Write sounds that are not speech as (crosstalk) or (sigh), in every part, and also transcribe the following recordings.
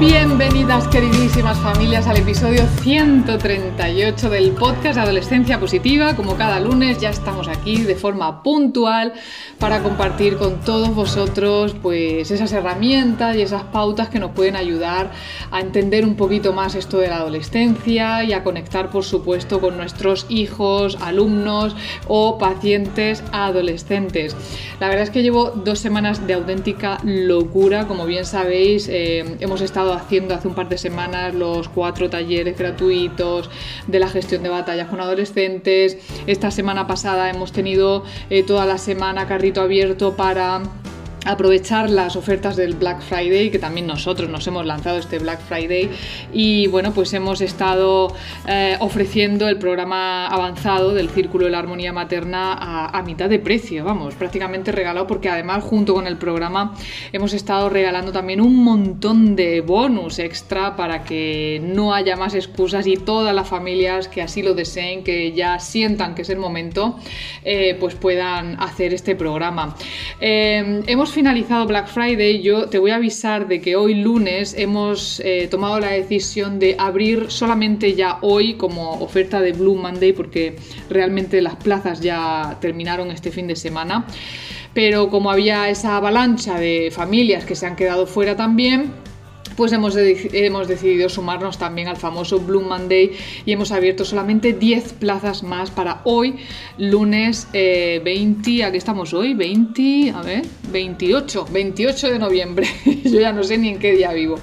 Bienvenidas queridísimas familias al episodio 138 del podcast Adolescencia Positiva. Como cada lunes ya estamos aquí de forma puntual para compartir con todos vosotros pues esas herramientas y esas pautas que nos pueden ayudar a entender un poquito más esto de la adolescencia y a conectar por supuesto con nuestros hijos, alumnos o pacientes adolescentes. La verdad es que llevo dos semanas de auténtica locura, como bien sabéis, eh, hemos estado haciendo hace un par de semanas los cuatro talleres gratuitos de la gestión de batallas con adolescentes. Esta semana pasada hemos tenido eh, toda la semana carrito abierto para aprovechar las ofertas del Black Friday, que también nosotros nos hemos lanzado este Black Friday y bueno, pues hemos estado eh, ofreciendo el programa avanzado del Círculo de la Armonía Materna a, mitad de precio, vamos, prácticamente regalado porque además junto con el programa hemos estado regalando también un montón de bonus extra para que no haya más excusas y todas las familias que así lo deseen, que ya sientan que es el momento, eh, pues puedan hacer este programa. Eh, hemos finalizado Black Friday, yo te voy a avisar de que hoy lunes hemos eh, tomado la decisión de abrir solamente ya hoy como oferta de Blue Monday porque realmente las plazas ya terminaron este fin de semana. Pero como había esa avalancha de familias que se han quedado fuera también, pues hemos, hemos, decidido sumarnos también al famoso Blue Monday y hemos abierto solamente 10 plazas más para hoy, lunes 20, eh, aquí estamos hoy? 20, a ver, 28, 28 de noviembre. (laughs) Yo ya no sé ni en qué día vivo.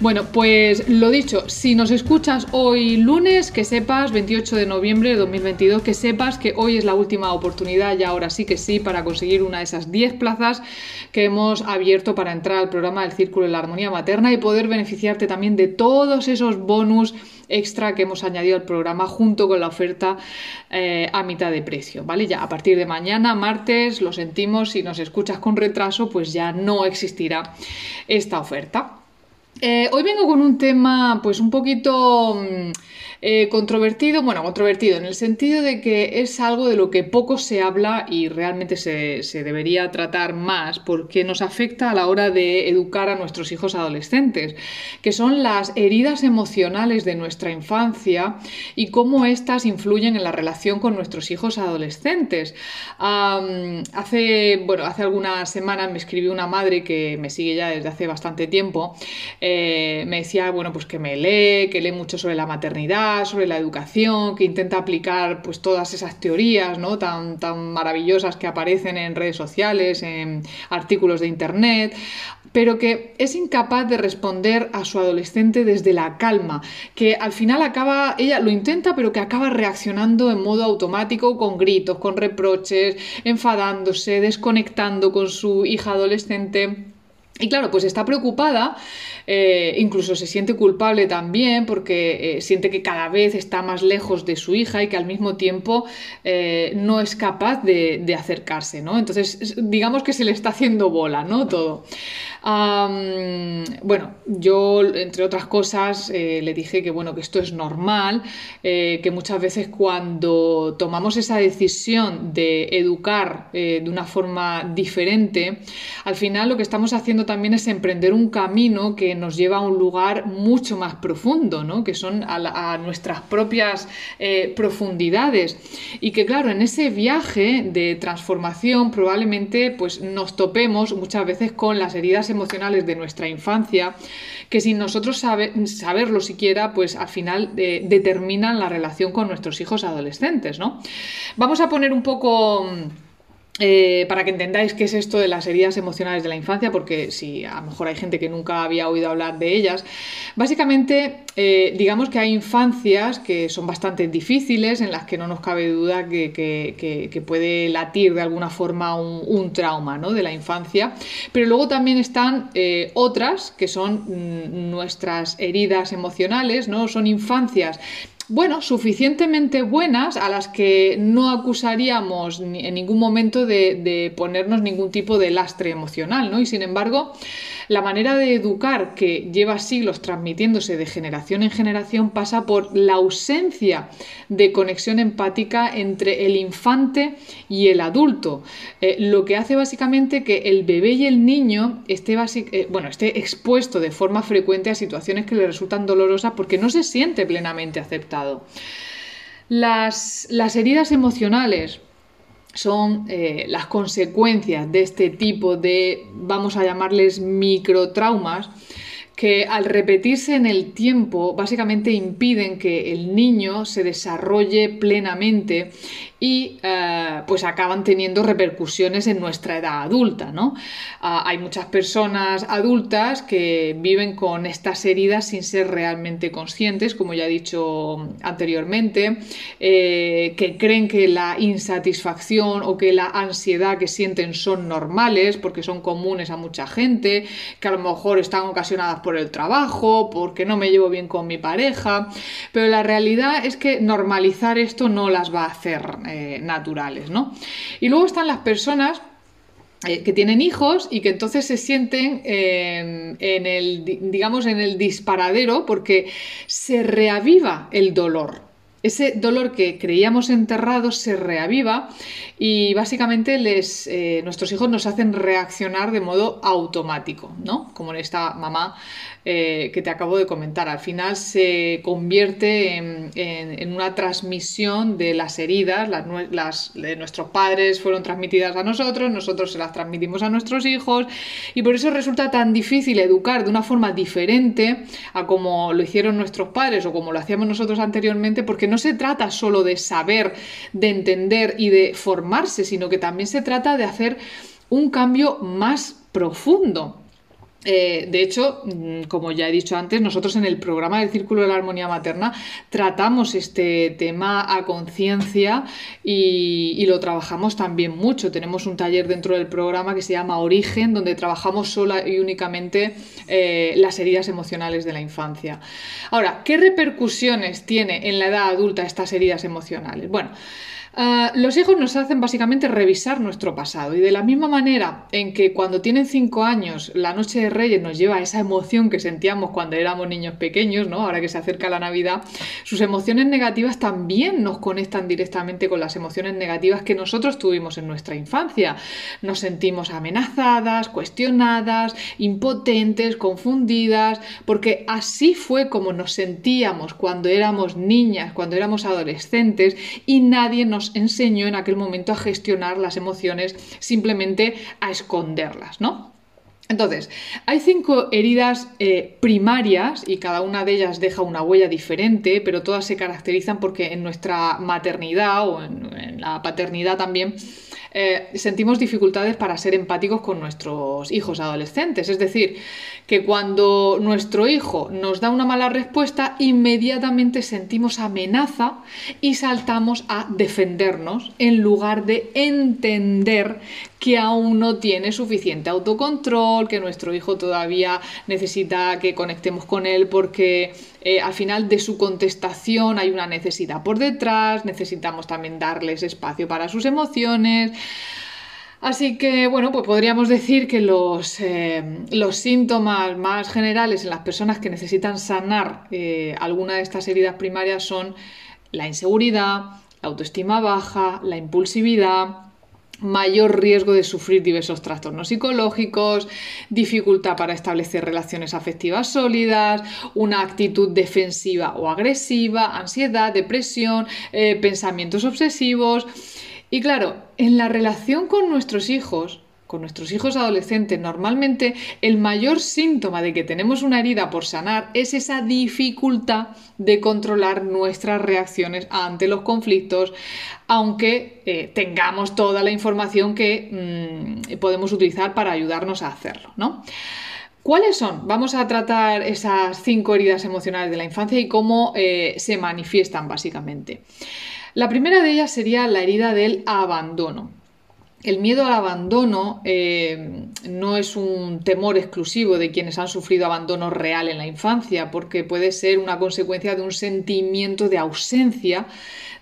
Bueno, pues lo dicho, si nos escuchas hoy lunes, que sepas, 28 de noviembre de 2022, que sepas que hoy es la última oportunidad y ahora sí que sí para conseguir una de esas 10 plazas que hemos abierto para entrar al programa del Círculo de la Armonía Materna y poder beneficiarte también de todos esos bonus extra que hemos añadido al programa junto con la oferta eh, a mitad de precio, ¿vale? Ya a partir de mañana, martes, lo sentimos, si nos escuchas con retraso, pues ya no existirá esta oferta. Eh, hoy vengo con un tema pues un poquito mm, eh, controvertido, bueno, controvertido en el sentido de que es algo de lo que poco se habla y realmente se, debería tratar más porque nos afecta a la hora de educar a nuestros hijos adolescentes, que son las heridas emocionales de nuestra infancia y cómo éstas influyen en la relación con nuestros hijos adolescentes. hace, bueno, hace algunas semanas me escribió una madre que me sigue ya desde hace bastante tiempo, me decía, bueno, pues que me lee, que lee mucho sobre la maternidad, sobre la educación, que intenta aplicar pues todas esas teorías ¿no? tan, tan maravillosas que aparecen en redes sociales, en artículos de internet, pero que es incapaz de responder a su adolescente desde la calma, que al final acaba, ella lo intenta, pero que acaba reaccionando en modo automático con gritos, con reproches, enfadándose, desconectando con su hija adolescente. Y claro, pues está preocupada eh, incluso se siente culpable también porque eh, siente que cada vez está más lejos de su hija y que al mismo tiempo eh, no es capaz de, de, acercarse, ¿no? Entonces, digamos que se le está haciendo bola, ¿no? Todo bueno, yo, entre otras cosas, eh, le dije que, bueno, que esto es normal, eh, que muchas veces cuando tomamos esa decisión de educar eh, de una forma diferente, al final lo que estamos haciendo también es emprender un camino que nos lleva a un lugar mucho más profundo, ¿no? que son a, a nuestras propias profundidades. Y que, claro, en ese viaje de transformación probablemente pues, nos topemos muchas veces con las heridas emocionales de nuestra infancia que sin nosotros saberlo siquiera, pues al final eh, determinan la relación con nuestros hijos adolescentes, ¿no? Vamos a poner un poco... Eh, para que entendáis qué es esto de las heridas emocionales de la infancia, porque si a lo mejor hay gente que nunca había oído hablar de ellas, básicamente eh, digamos que hay infancias que son bastante difíciles, en las que no nos cabe duda que, puede latir de alguna forma un, trauma ¿no? de la infancia, pero luego también están eh, otras que son mm, nuestras heridas emocionales, ¿no? son infancias bueno, suficientemente buenas a las que no acusaríamos en ningún momento de, ponernos ningún tipo de lastre emocional, ¿no? Y sin embargo, la manera de educar que lleva siglos transmitiéndose de generación en generación pasa por la ausencia de conexión empática entre el infante y el adulto, eh, lo que hace básicamente que el bebé y el niño esté, eh, bueno, esté expuesto de forma frecuente a situaciones que le resultan dolorosas porque no se siente plenamente aceptado. Las, las heridas emocionales son eh, las consecuencias de este tipo de, vamos a llamarles, microtraumas, que al repetirse en el tiempo básicamente impiden que el niño se desarrolle plenamente y eh, pues acaban teniendo repercusiones en nuestra edad adulta, ¿no? Ah, hay muchas personas adultas que viven con estas heridas sin ser realmente conscientes, como ya he dicho anteriormente, eh, que creen que la insatisfacción o que la ansiedad que sienten son normales porque son comunes a mucha gente, que a lo mejor están ocasionadas por el trabajo, porque no me llevo bien con mi pareja, pero la realidad es que normalizar esto no las va a hacer eh, naturales, ¿no? Y luego están las personas eh, que tienen hijos y que entonces se sienten eh, en el, digamos, en el disparadero porque se reaviva el dolor. Ese dolor que creíamos enterrado se reaviva y básicamente les, nuestros hijos nos hacen reaccionar de modo automático, ¿no? Como en esta mamá eh, que te acabo de comentar. Al final se convierte en, una transmisión de las heridas, las, nuestros padres fueron transmitidas a nosotros, nosotros se las transmitimos a nuestros hijos y por eso resulta tan difícil educar de una forma diferente a como lo hicieron nuestros padres o como lo hacíamos nosotros anteriormente, porque no se trata solo de saber, de entender y de formarse, sino que también se trata de hacer un cambio más profundo. Eh, de hecho, mm, como ya he dicho antes, nosotros en el programa del Círculo de la Armonía Materna tratamos este tema a conciencia y, lo trabajamos también mucho. Tenemos un taller dentro del programa que se llama Origen, donde trabajamos sola y únicamente eh, las heridas emocionales de la infancia. Ahora, ¿qué repercusiones tiene en la edad adulta estas heridas emocionales? Bueno, Ah, los hijos nos hacen básicamente revisar nuestro pasado y de la misma manera en que cuando tienen cinco años la noche de Reyes nos lleva a esa emoción que sentíamos cuando éramos niños pequeños, ¿no? ahora que se acerca la Navidad, sus emociones negativas también nos conectan directamente con las emociones negativas que nosotros tuvimos en nuestra infancia. Nos sentimos amenazadas, cuestionadas, impotentes, confundidas, porque así fue como nos sentíamos cuando éramos niñas, cuando éramos adolescentes y nadie nos enseñó en aquel momento a gestionar las emociones, simplemente a esconderlas, ¿no? Entonces, hay cinco heridas eh, primarias y cada una de ellas deja una huella diferente, pero todas se caracterizan porque en nuestra maternidad o en la paternidad también eh, sentimos dificultades para ser empáticos con nuestros hijos adolescentes. Es decir, que cuando nuestro hijo nos da una mala respuesta, inmediatamente sentimos amenaza y saltamos a defendernos en lugar de entender que aún no tiene suficiente autocontrol, que nuestro hijo todavía necesita que conectemos con él porque eh, al final de su contestación hay una necesidad por detrás, necesitamos también darles espacio para sus emociones. Así que, bueno, pues podríamos decir que los, eh, los síntomas más generales en las personas que necesitan sanar eh, alguna de estas heridas primarias son la inseguridad, la autoestima baja, la impulsividad, mayor riesgo de sufrir diversos trastornos psicológicos, dificultad para establecer relaciones afectivas sólidas, una actitud defensiva o agresiva, ansiedad, depresión, eh, pensamientos obsesivos. Y claro, en la relación con nuestros hijos, con nuestros hijos adolescentes, normalmente el mayor síntoma de que tenemos una herida por sanar es esa dificultad de controlar nuestras reacciones ante los conflictos, aunque eh, tengamos toda la información que mm, podemos utilizar para ayudarnos a hacerlo, ¿no? ¿Cuáles son? Vamos a tratar esas cinco heridas emocionales de la infancia y cómo eh, se manifiestan básicamente. La primera de ellas sería la herida del abandono. El miedo al abandono eh, no es un temor exclusivo de quienes han sufrido abandono real en la infancia, porque puede ser una consecuencia de un sentimiento de ausencia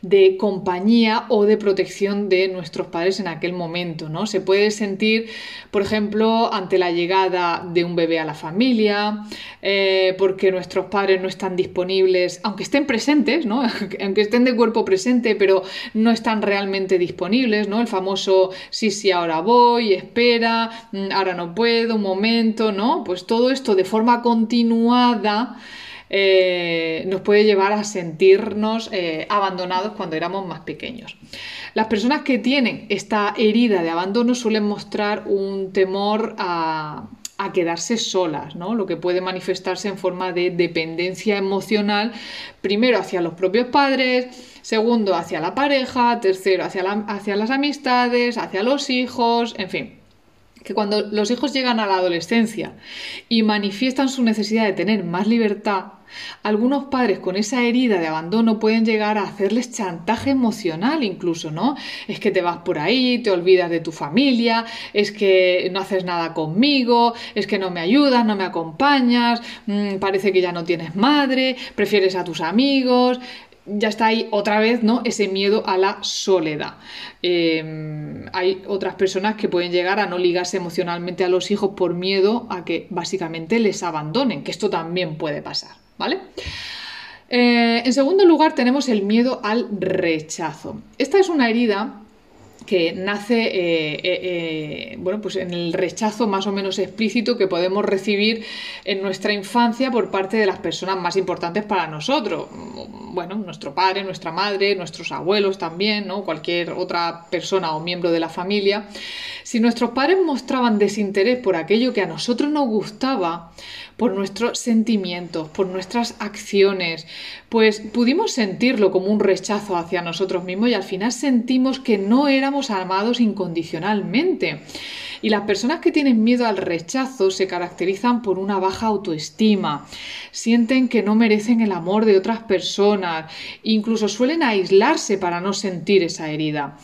de compañía o de protección de nuestros padres en aquel momento, ¿no? Se puede sentir, por ejemplo, ante la llegada de un bebé a la familia, eh, porque nuestros padres no están disponibles, aunque estén presentes, ¿no? (laughs) aunque estén de cuerpo presente, pero no están realmente disponibles, ¿no? El famoso sí, sí, ahora voy, espera, mm, ahora no puedo, un momento, ¿no? Pues todo esto de forma continuada eh, nos puede llevar a sentirnos eh, abandonados cuando éramos más pequeños. Las personas que tienen esta herida de abandono suelen mostrar un temor a, quedarse solas, ¿no? lo que puede manifestarse en forma de dependencia emocional, primero hacia los propios padres, segundo hacia la pareja, tercero hacia, las amistades, hacia los hijos, en fin. Que cuando los hijos llegan a la adolescencia y manifiestan su necesidad de tener más libertad, algunos padres con esa herida de abandono pueden llegar a hacerles chantaje emocional incluso, ¿no? Es que te vas por ahí, te olvidas de tu familia, es que no haces nada conmigo, es que no me ayudas, no me acompañas, mm, parece que ya no tienes madre, prefieres a tus amigos, ya está ahí otra vez, ¿no? Ese miedo a la soledad. Em, hay otras personas que pueden llegar a no ligarse emocionalmente a los hijos por miedo a que básicamente les abandonen, que esto también puede pasar, ¿vale? Eh, en segundo lugar tenemos el miedo al rechazo. Esta es una herida que nace eh, eh, eh, bueno, pues en el rechazo más o menos explícito que podemos recibir en nuestra infancia por parte de las personas más importantes para nosotros. Bueno, nuestro padre, nuestra madre, nuestros abuelos también, ¿no? cualquier otra persona o miembro de la familia. Si nuestros padres mostraban desinterés por aquello que a nosotros nos gustaba, por nuestros sentimientos, por nuestras acciones, pues pudimos sentirlo como un rechazo hacia nosotros mismos y al final sentimos que no éramos amados incondicionalmente. Y las personas que tienen miedo al rechazo se caracterizan por una baja autoestima, sienten que no merecen el amor de otras personas, incluso suelen aislarse para no sentir esa herida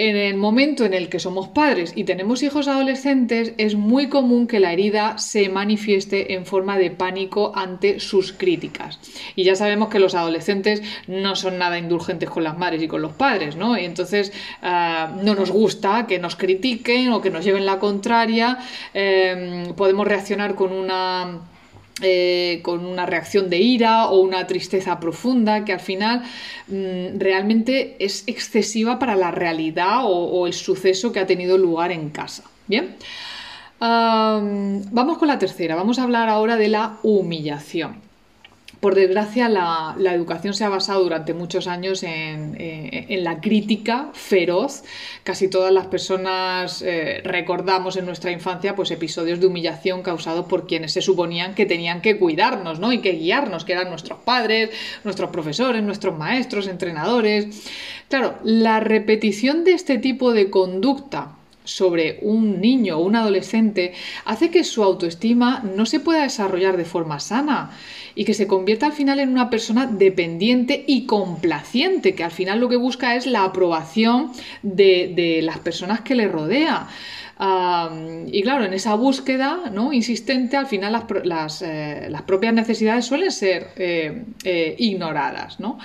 en el momento en el que somos padres y tenemos hijos adolescentes, es muy común que la herida se manifieste en forma de pánico ante sus críticas. Y ya sabemos que los adolescentes no son nada indulgentes con las madres y con los padres, ¿no? Y entonces ah, no nos gusta que nos critiquen o que nos lleven la contraria. Em, podemos reaccionar con una eh, con una reacción de ira o una tristeza profunda que al final mm, realmente es excesiva para la realidad o, el suceso que ha tenido lugar en casa. Bien, vamos con la tercera, vamos a hablar ahora de la humillación. Por desgracia, la, educación se ha basado durante muchos años en, eh, la crítica feroz. Casi todas las personas eh, recordamos en nuestra infancia pues, episodios de humillación causados por quienes se suponían que tenían que cuidarnos ¿no? y que guiarnos, que eran nuestros padres, nuestros profesores, nuestros maestros, entrenadores. Claro, la repetición de este tipo de conducta sobre un niño o un adolescente hace que su autoestima no se pueda desarrollar de forma sana y que se convierta al final en una persona dependiente y complaciente, que al final lo que busca es la aprobación de, las personas que le rodea. y claro, en esa búsqueda ¿no? insistente, al final las, eh, las, propias necesidades suelen ser eh, eh, ignoradas. ¿no?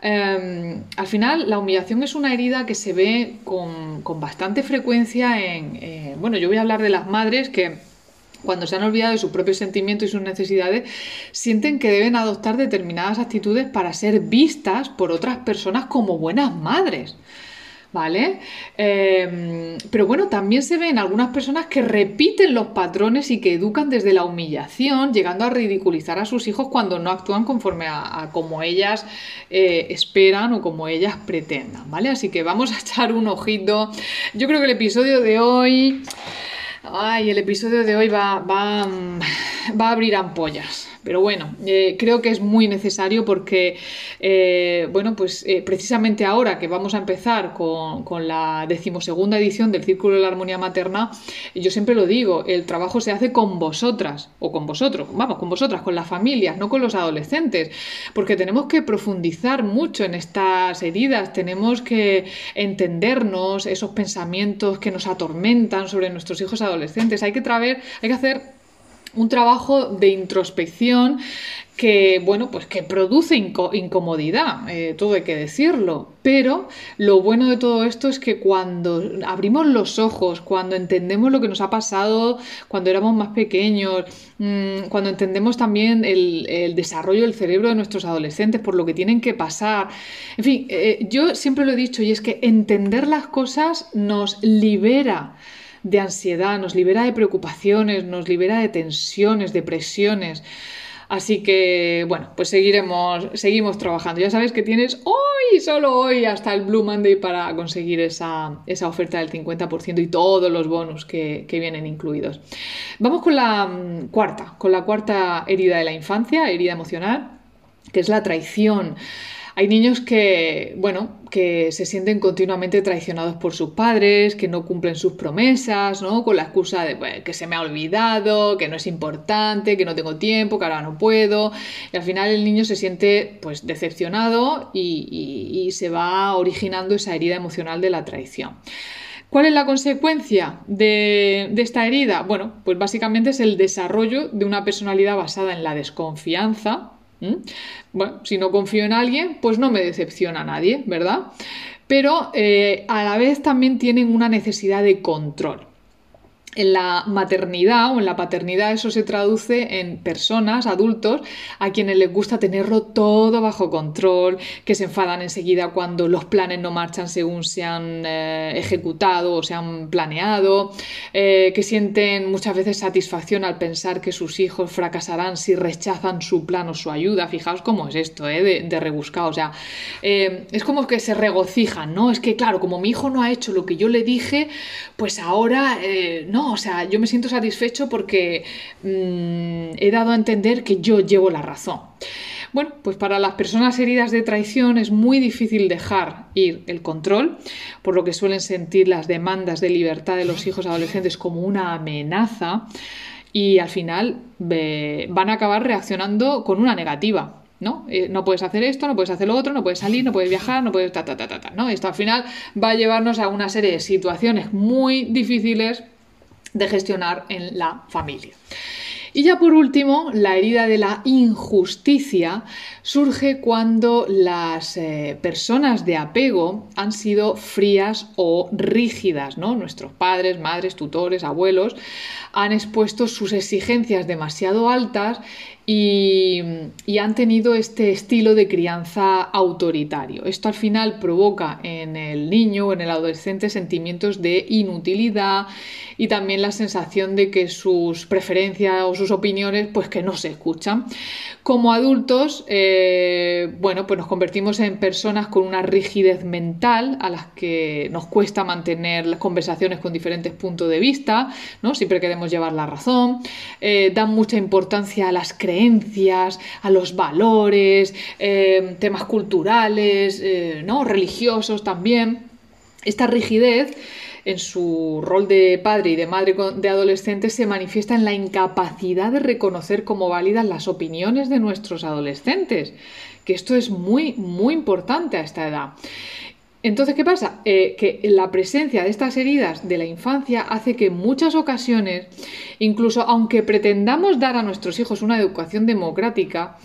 Em, al final, la humillación es una herida que se ve con, bastante frecuencia en, bueno, yo voy a hablar de las madres que cuando se han olvidado de sus propios sentimientos y sus necesidades, sienten que deben adoptar determinadas actitudes para ser vistas por otras personas como buenas madres. ¿Vale? Em, pero bueno, también se ven algunas personas que repiten los patrones y que educan desde la humillación, llegando a ridiculizar a sus hijos cuando no actúan conforme a, como ellas eh, esperan o como ellas pretendan, ¿vale? Así que vamos a (laughs) echar un ojito. Yo creo que el episodio de hoy... Ay, el episodio de hoy va, va, va a abrir ampollas Pero bueno, eh, creo que es muy necesario porque, eh, bueno, pues eh, precisamente ahora que vamos a empezar con, con, la decimosegunda edición del Círculo de la Armonía Materna, yo siempre lo digo, el trabajo se hace con vosotras o con vosotros, vamos, con vosotras, con las familias, no con los adolescentes, porque tenemos que profundizar mucho en estas heridas, tenemos que entendernos esos pensamientos que nos atormentan sobre nuestros hijos adolescentes, hay que, traer, hay que hacer un trabajo de introspección que, bueno, pues que produce incomodidad, eh, todo hay que decirlo. Pero lo bueno de todo esto es que cuando abrimos los ojos, cuando entendemos lo que nos ha pasado cuando éramos más pequeños, mm, cuando entendemos también el, desarrollo del cerebro de nuestros adolescentes, por lo que tienen que pasar, en fin, eh, yo siempre lo he dicho y es que entender las cosas nos libera de ansiedad, nos libera de preocupaciones, nos libera de tensiones, de presiones. Así que, bueno, pues seguiremos, seguimos trabajando. Ya sabes que tienes hoy, solo hoy, hasta el Blue Monday para conseguir esa, oferta del 50% y todos los bonus que, que, vienen incluidos. Vamos con la mm, cuarta, con la cuarta herida de la infancia, herida emocional, que es la traición. Hay niños que, bueno, que se sienten continuamente traicionados por sus padres, que no cumplen sus promesas, ¿no? Con la excusa de que se me ha olvidado, que no es importante, que no tengo tiempo, que ahora no puedo. Y al final el niño se siente pues decepcionado y, se va originando esa herida emocional de la traición. ¿Cuál es la consecuencia de, de, esta herida? Bueno, pues básicamente es el desarrollo de una personalidad basada en la desconfianza, ¿Mm? Bueno, si no confío en alguien, pues no me decepciona nadie, ¿verdad? Pero eh, a la vez también tienen una necesidad de control en la maternidad o en la paternidad eso se traduce en personas, adultos, a quienes les gusta tenerlo todo bajo control, que se enfadan enseguida cuando los planes no marchan según se han eh, ejecutado o se han planeado, eh, que sienten muchas veces satisfacción al pensar que sus hijos fracasarán si rechazan su plan o su ayuda. Fijaos cómo es esto, eh, de, de, rebuscado. O sea, es como que se regocijan, ¿no? Es que, claro, como mi hijo no ha hecho lo que yo le dije, pues ahora, no, o sea, yo me siento satisfecho porque mm, he dado a entender que yo llevo la razón. Bueno, pues para las personas heridas de traición es muy difícil dejar ir el control, por lo que suelen sentir las demandas de libertad de los hijos adolescentes como una amenaza y al final van a acabar reaccionando con una negativa. ¿no? Eh, no puedes hacer esto, no puedes hacer lo otro, no puedes salir, no puedes viajar, no puedes ta, ta, ta, ta, ta, ¿no? Esto al final va a llevarnos a una serie de situaciones muy difíciles de gestionar en la familia. Y ya por último, la herida de la injusticia surge cuando las eh, personas de apego han sido frías o rígidas, ¿no? Nuestros padres, madres, tutores, abuelos han expuesto sus exigencias demasiado altas y, han tenido este estilo de crianza autoritario. Esto al final provoca en el niño o en el adolescente sentimientos de inutilidad y también la sensación de que sus preferencias o sus opiniones pues que no se escuchan. Como adultos, eh, bueno, pues nos convertimos en personas con una rigidez mental a las que nos cuesta mantener las conversaciones con diferentes puntos de vista, ¿no? Siempre queremos llevar la razón, eh, dan mucha importancia a las creencias, a los valores, eh, temas culturales, ¿no? religiosos también. Esta rigidez en su rol de padre y de madre de adolescentes se manifiesta en la incapacidad de reconocer como válidas las opiniones de nuestros adolescentes, que esto es muy, muy importante a esta edad. Entonces, ¿qué pasa? Eh, que la presencia de estas heridas de la infancia hace que en muchas ocasiones, incluso aunque pretendamos dar a nuestros hijos una educación democrática,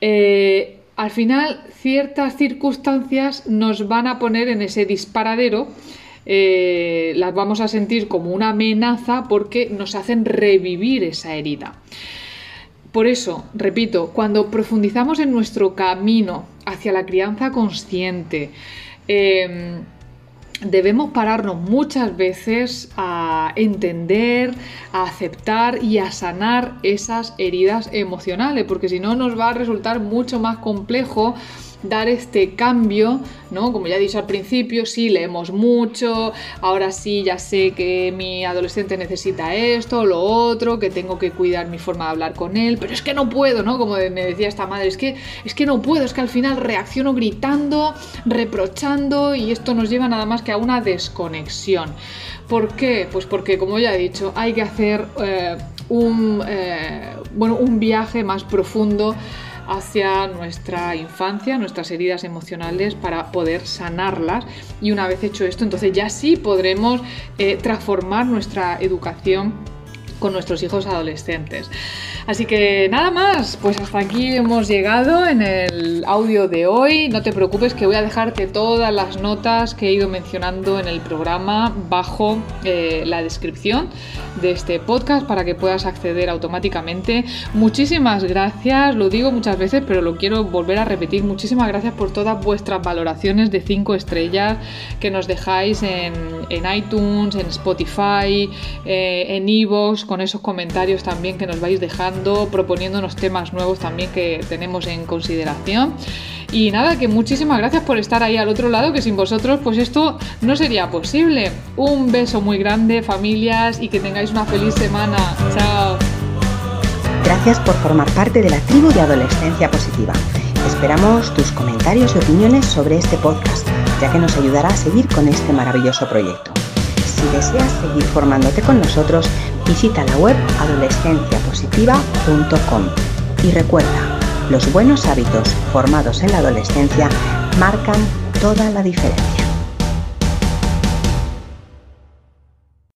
eh, al final ciertas circunstancias nos van a poner en ese disparadero eh, las vamos a sentir como una amenaza porque nos hacen revivir esa herida. Por eso, repito, cuando profundizamos en nuestro camino hacia la crianza consciente, em, debemos pararnos muchas veces a entender, a aceptar y a sanar esas heridas emocionales, porque si no nos va a resultar mucho más complejo dar este cambio, ¿no? Como ya he dicho al principio, sí, leemos mucho, ahora sí ya sé que mi adolescente necesita esto, lo otro, que tengo que cuidar mi forma de hablar con él, pero es que no puedo, ¿no? Como me decía esta madre, es que, es que no puedo, es que al final reacciono gritando, reprochando y esto nos lleva nada más que a una desconexión. ¿Por qué? Pues porque, como ya he dicho, hay que hacer eh, un, eh, bueno, un viaje más profundo hacia nuestra infancia, nuestras heridas emocionales para poder sanarlas y una vez hecho esto, entonces ya sí podremos eh, transformar nuestra educación con nuestros hijos adolescentes. Así que nada más, pues hasta aquí hemos llegado en el audio de hoy. No te preocupes que voy a dejarte todas las notas que he ido mencionando en el programa bajo eh, la descripción de este podcast para que puedas acceder automáticamente. Muchísimas gracias, lo digo muchas veces, pero lo quiero volver a repetir. Muchísimas gracias por todas vuestras valoraciones de 5 estrellas que nos dejáis en, iTunes, en Spotify, eh, en Evox, con esos comentarios también que nos vais dejando proponiéndonos temas nuevos también que tenemos en consideración. Y nada, que muchísimas gracias por estar ahí al otro lado, que sin vosotros pues esto no sería posible. Un beso muy grande, familias, y que tengáis una feliz semana. Chao. Gracias por formar parte de la tribu de Adolescencia Positiva. Esperamos tus comentarios y opiniones sobre este podcast, ya que nos ayudará a seguir con este maravilloso proyecto. Si deseas seguir formándote con nosotros, visita la web adolescenciapositiva.com y recuerda, los buenos hábitos formados en la adolescencia marcan toda la diferencia.